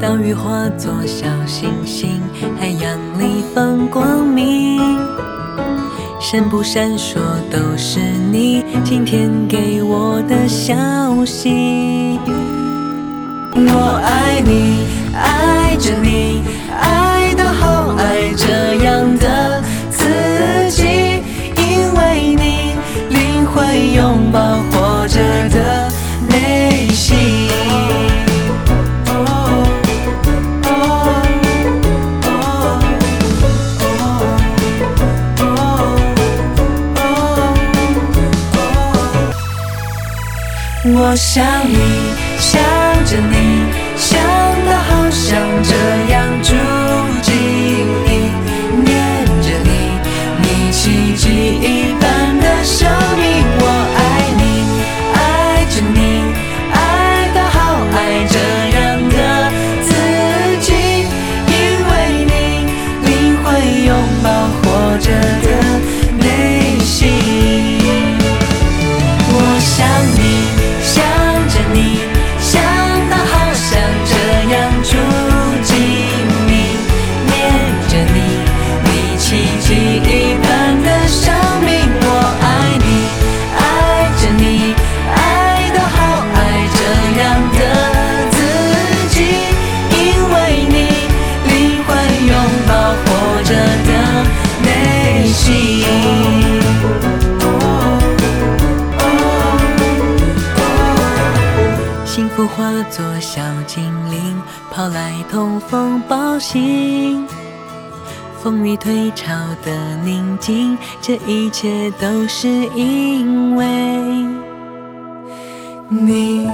岛屿化作小星星，海洋里放光明。闪不闪烁都是你今天给我的消息。我爱你，爱我想你，想着你，想到好想这样住进你，念着你，你奇迹一般。都化作小精灵，跑来通风报信。风雨退潮的宁静，这一切都是因为你。